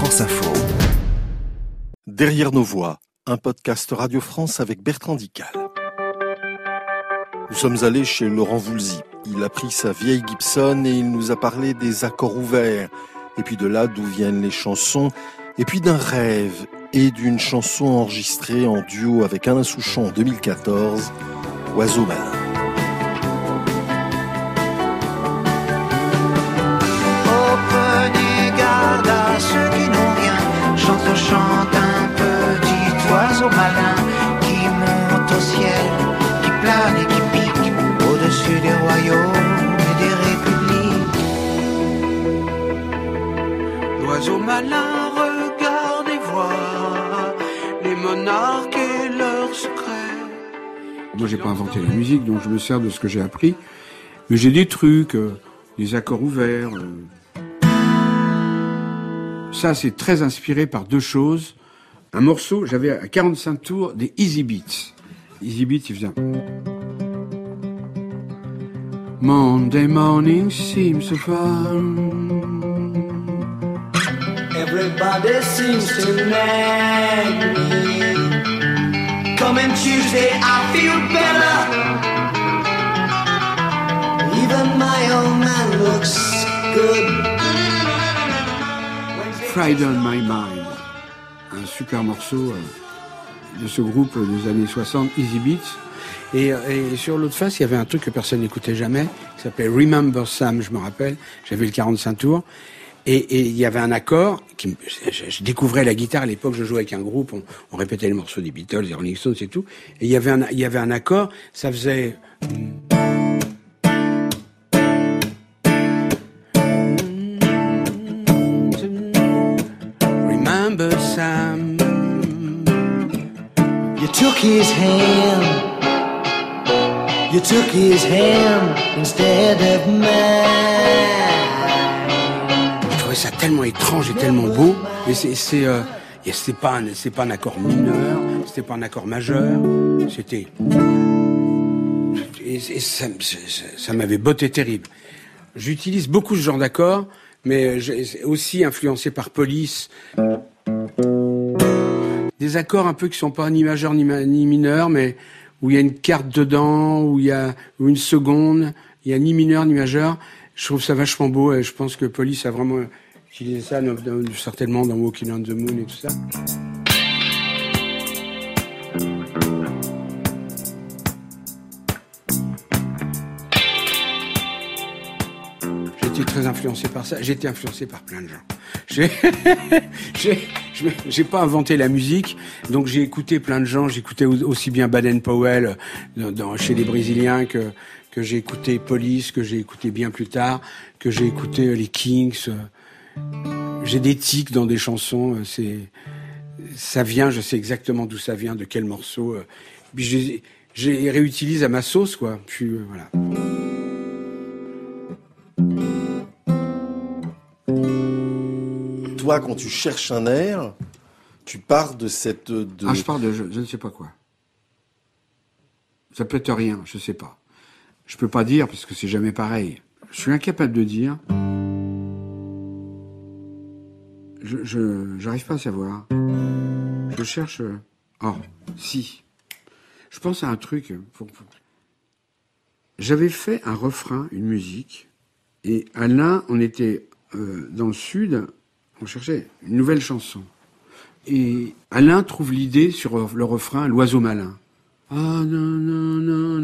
France Info. Derrière nos voix, un podcast Radio France avec Bertrand Dical. Nous sommes allés chez Laurent Voulzy. Il a pris sa vieille Gibson et il nous a parlé des accords ouverts, et puis de là d'où viennent les chansons, et puis d'un rêve et d'une chanson enregistrée en duo avec Alain Souchon en 2014, Oiseau malin. L'oiseau malin regarde et voit les monarques et leurs secrets. Moi, j'ai pas inventé la musique, donc je me sers de ce que j'ai appris. Mais j'ai des trucs, euh, des accords ouverts. Euh, ça, c'est très inspiré par deux choses. Un morceau, j'avais à 45 tours des Easy Beats. Easy Beats, il faisait Monday morning seems so fun. Everybody seems to nag me. Coming Tuesday, I feel better. Even my man looks good. On My Mind, un super morceau euh, de ce groupe des années 60, Easy Beats. Et, et sur l'autre face, il y avait un truc que personne n'écoutait jamais, qui s'appelait Remember Sam, je me rappelle. J'avais le 45 tours. Et, il y avait un accord, je, découvrais la guitare à l'époque, je jouais avec un groupe, on, répétait les morceaux des Beatles, des Rolling Stones et tout. Et il y avait un, accord, ça faisait... Je trouvais ça tellement étrange et tellement beau. Et c'est, euh, c'est pas, un, c'est pas un accord mineur, c'était pas un accord majeur, c'était. Et, ça, m'avait botté terrible. J'utilise beaucoup ce genre d'accords, mais j'ai aussi influencé par Police. Des accords un peu qui sont pas ni majeurs ni, ni mineurs, mais où il y a une carte dedans, où il y a où une seconde, il y a ni mineur ni majeur. Je trouve ça vachement beau et je pense que Police a vraiment utilisé ça certainement dans Walking on the Moon et tout ça. J'étais très influencé par ça. J'ai été influencé par plein de gens. J'ai pas inventé la musique, donc j'ai écouté plein de gens. J'écoutais aussi bien Baden Powell dans, chez les Brésiliens que que j'ai écouté Police, que j'ai écouté bien plus tard, que j'ai écouté les Kings. J'ai des tics dans des chansons. C'est ça vient, je sais exactement d'où ça vient, de quel morceau. Puis je les réutilise à ma sauce, quoi. Puis voilà. Toi, quand tu cherches un air, tu pars de cette. De... Ah, je pars de je, je, ne sais pas quoi. Ça peut être rien, je sais pas. Je peux pas dire parce que c'est jamais pareil. Je suis incapable de dire. Je, j'arrive pas à savoir. Je cherche. Oh, si. Je pense à un truc. J'avais fait un refrain, une musique, et Alain, on était euh, dans le sud, on cherchait une nouvelle chanson. Et Alain trouve l'idée sur le refrain L'oiseau malin. Ah, non, non, non,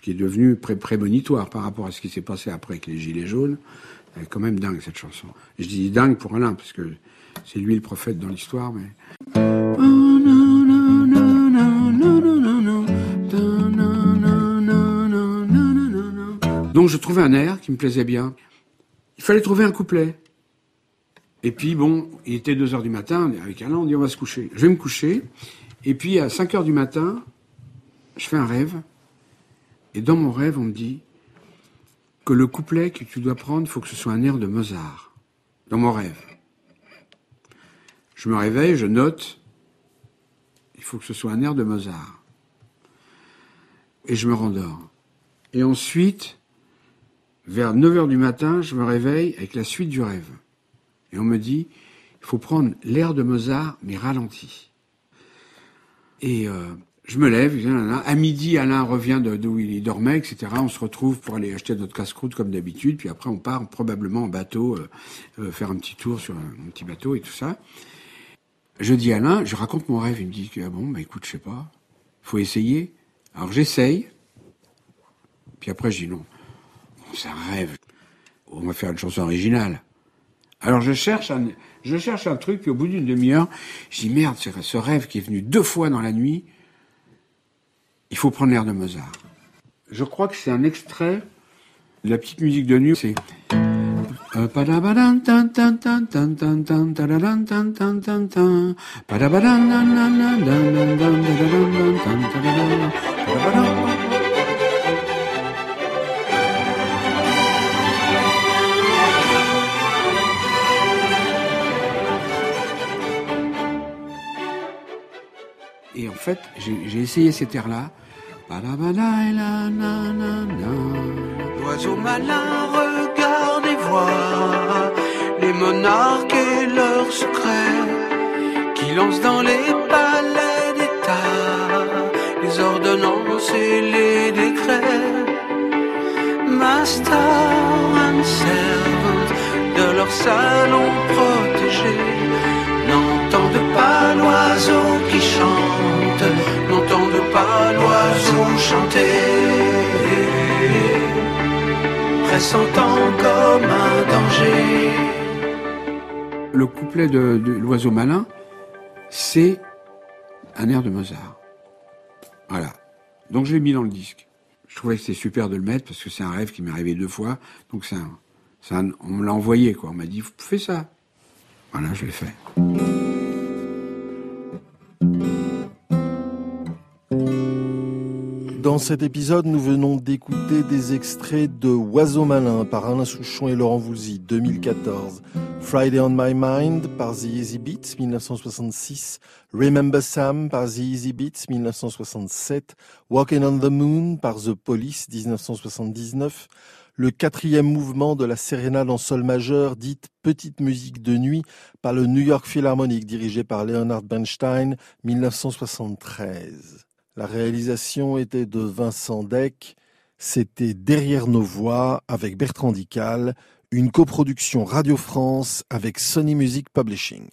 qui est devenu pré prémonitoire par rapport à ce qui s'est passé après avec les Gilets jaunes. Elle est quand même dingue, cette chanson. Je dis dingue pour Alain, parce que c'est lui le prophète dans l'histoire, mais... Donc je trouvais un air qui me plaisait bien. Il fallait trouver un couplet. Et puis bon, il était 2 heures du matin, avec Alain, on dit on va se coucher. Je vais me coucher. Et puis à 5 heures du matin, je fais un rêve. Et dans mon rêve, on me dit que le couplet que tu dois prendre, il faut que ce soit un air de Mozart. Dans mon rêve. Je me réveille, je note, il faut que ce soit un air de Mozart. Et je me rendors. Et ensuite, vers 9 heures du matin, je me réveille avec la suite du rêve. Et on me dit, il faut prendre l'air de Mozart, mais ralenti. Et euh, je me lève, à midi, Alain revient d'où il dormait, etc. On se retrouve pour aller acheter notre casse-croûte comme d'habitude, puis après on part probablement en bateau, euh, euh, faire un petit tour sur un, petit bateau et tout ça. Je dis à Alain, je raconte mon rêve, il me dit ah bon, bah écoute, je sais pas, faut essayer. Alors j'essaye, puis après je dis non, c'est un rêve, on va faire une chanson originale. Alors je cherche un, je cherche un truc, puis au bout d'une demi-heure, je dis merde, ce rêve qui est venu deux fois dans la nuit, il faut prendre l'air de Mozart. Je crois que c'est un extrait de la petite musique de nuit, c'est Et en fait, j'ai essayé cet air-là. L'oiseau malin regarde et voit les monarques et leurs secrets qui lancent dans les palais d'État les ordonnances et les décrets. Master and servant de leur salon comme un danger. Le couplet de, de l'oiseau malin, c'est un air de Mozart. Voilà. Donc je l'ai mis dans le disque. Je trouvais que c'était super de le mettre parce que c'est un rêve qui m'est arrivé deux fois. Donc c'est un, un, on me l'a envoyé quoi. On m'a dit fais ça. Voilà, je l'ai fait. Dans cet épisode, nous venons d'écouter des extraits de Oiseau malin par Alain Souchon et Laurent Voulzy, 2014. Friday on My Mind par The Easy Beats, 1966. Remember Sam par The Easy Beats, 1967. Walking on the Moon par The Police, 1979 le quatrième mouvement de la sérénade en sol majeur, dite Petite musique de nuit, par le New York Philharmonic, dirigé par Leonard Bernstein, 1973. La réalisation était de Vincent Deck. C'était Derrière nos voix avec Bertrand Dical, une coproduction Radio France avec Sony Music Publishing.